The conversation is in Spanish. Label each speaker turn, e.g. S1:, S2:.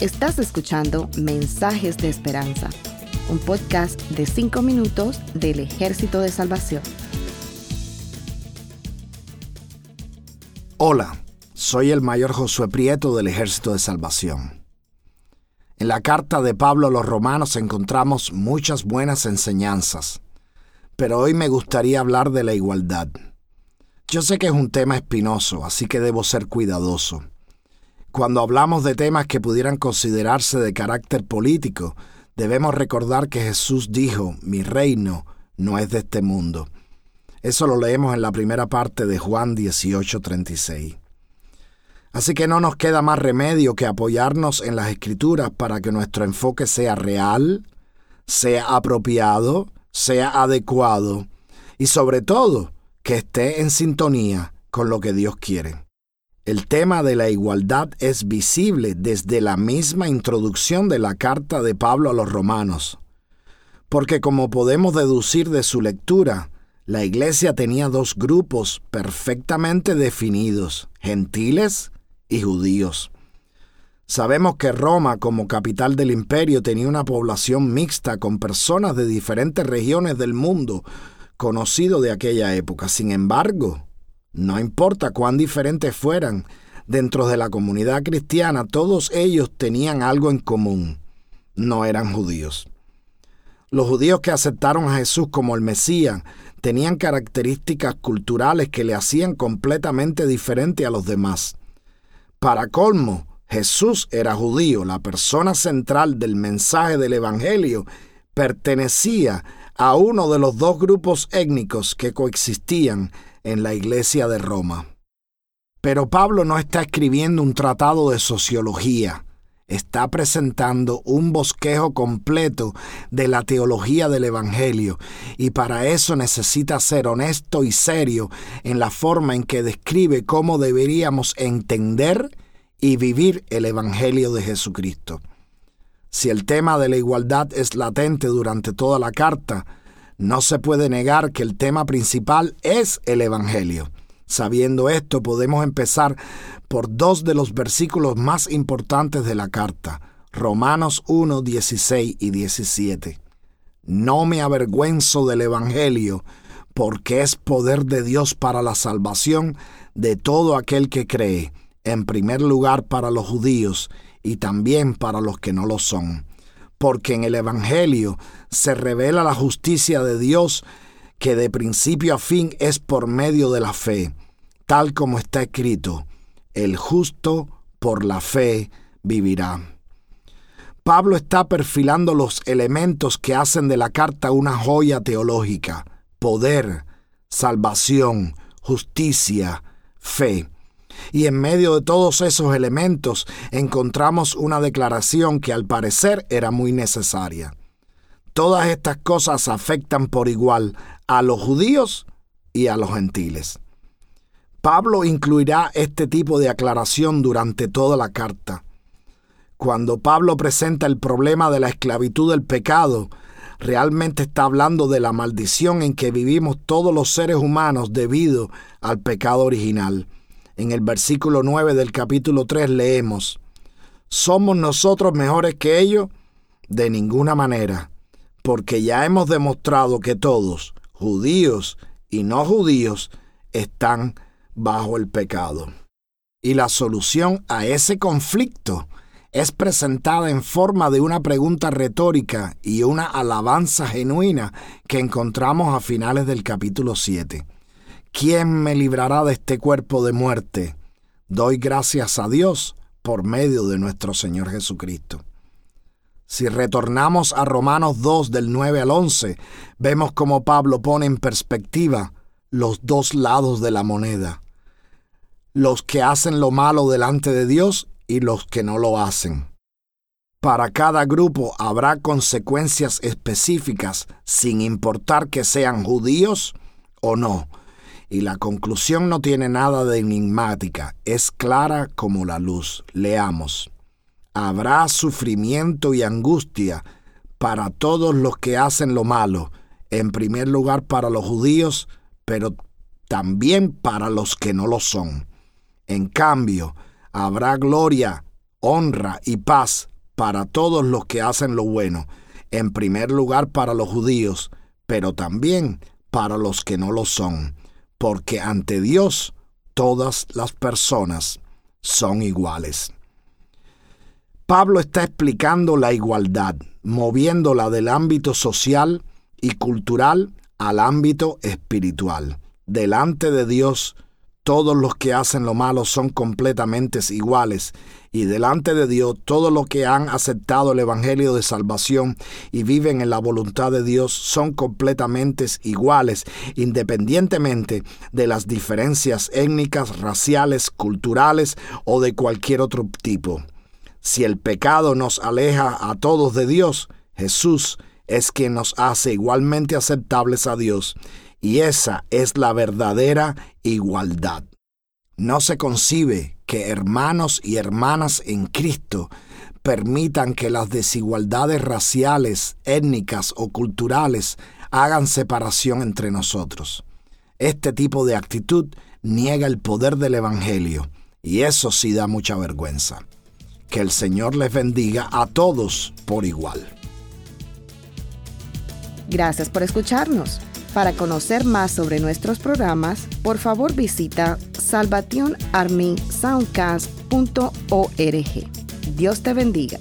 S1: Estás escuchando Mensajes de Esperanza, un podcast de 5 minutos del Ejército de Salvación.
S2: Hola, soy el mayor Josué Prieto del Ejército de Salvación. En la carta de Pablo a los romanos encontramos muchas buenas enseñanzas, pero hoy me gustaría hablar de la igualdad. Yo sé que es un tema espinoso, así que debo ser cuidadoso. Cuando hablamos de temas que pudieran considerarse de carácter político, debemos recordar que Jesús dijo, mi reino no es de este mundo. Eso lo leemos en la primera parte de Juan 18:36. Así que no nos queda más remedio que apoyarnos en las escrituras para que nuestro enfoque sea real, sea apropiado, sea adecuado y sobre todo que esté en sintonía con lo que Dios quiere. El tema de la igualdad es visible desde la misma introducción de la carta de Pablo a los romanos, porque como podemos deducir de su lectura, la iglesia tenía dos grupos perfectamente definidos, gentiles y judíos. Sabemos que Roma, como capital del imperio, tenía una población mixta con personas de diferentes regiones del mundo conocido de aquella época. Sin embargo, no importa cuán diferentes fueran, dentro de la comunidad cristiana todos ellos tenían algo en común. No eran judíos. Los judíos que aceptaron a Jesús como el Mesías tenían características culturales que le hacían completamente diferente a los demás. Para colmo, Jesús era judío, la persona central del mensaje del Evangelio pertenecía a uno de los dos grupos étnicos que coexistían en la iglesia de Roma. Pero Pablo no está escribiendo un tratado de sociología, está presentando un bosquejo completo de la teología del Evangelio y para eso necesita ser honesto y serio en la forma en que describe cómo deberíamos entender y vivir el Evangelio de Jesucristo. Si el tema de la igualdad es latente durante toda la carta, no se puede negar que el tema principal es el Evangelio. Sabiendo esto, podemos empezar por dos de los versículos más importantes de la carta, Romanos 1, 16 y 17. No me avergüenzo del Evangelio, porque es poder de Dios para la salvación de todo aquel que cree, en primer lugar para los judíos y también para los que no lo son porque en el Evangelio se revela la justicia de Dios que de principio a fin es por medio de la fe, tal como está escrito, el justo por la fe vivirá. Pablo está perfilando los elementos que hacen de la carta una joya teológica, poder, salvación, justicia, fe. Y en medio de todos esos elementos encontramos una declaración que al parecer era muy necesaria. Todas estas cosas afectan por igual a los judíos y a los gentiles. Pablo incluirá este tipo de aclaración durante toda la carta. Cuando Pablo presenta el problema de la esclavitud del pecado, realmente está hablando de la maldición en que vivimos todos los seres humanos debido al pecado original. En el versículo 9 del capítulo 3 leemos, ¿Somos nosotros mejores que ellos? De ninguna manera, porque ya hemos demostrado que todos, judíos y no judíos, están bajo el pecado. Y la solución a ese conflicto es presentada en forma de una pregunta retórica y una alabanza genuina que encontramos a finales del capítulo 7. ¿quién me librará de este cuerpo de muerte? Doy gracias a Dios por medio de nuestro Señor Jesucristo. Si retornamos a Romanos 2 del 9 al 11, vemos cómo Pablo pone en perspectiva los dos lados de la moneda, los que hacen lo malo delante de Dios y los que no lo hacen. Para cada grupo habrá consecuencias específicas sin importar que sean judíos o no, y la conclusión no tiene nada de enigmática, es clara como la luz. Leamos. Habrá sufrimiento y angustia para todos los que hacen lo malo, en primer lugar para los judíos, pero también para los que no lo son. En cambio, habrá gloria, honra y paz para todos los que hacen lo bueno, en primer lugar para los judíos, pero también para los que no lo son, porque ante Dios todas las personas son iguales. Pablo está explicando la igualdad, moviéndola del ámbito social y cultural al ámbito espiritual. Delante de Dios, todos los que hacen lo malo son completamente iguales y delante de Dios todos los que han aceptado el Evangelio de salvación y viven en la voluntad de Dios son completamente iguales independientemente de las diferencias étnicas, raciales, culturales o de cualquier otro tipo. Si el pecado nos aleja a todos de Dios, Jesús es quien nos hace igualmente aceptables a Dios y esa es la verdadera igualdad. No se concibe que hermanos y hermanas en Cristo permitan que las desigualdades raciales, étnicas o culturales hagan separación entre nosotros. Este tipo de actitud niega el poder del Evangelio y eso sí da mucha vergüenza. Que el Señor les bendiga a todos por igual.
S1: Gracias por escucharnos. Para conocer más sobre nuestros programas, por favor visita salvationarmysoundcast.org. Dios te bendiga.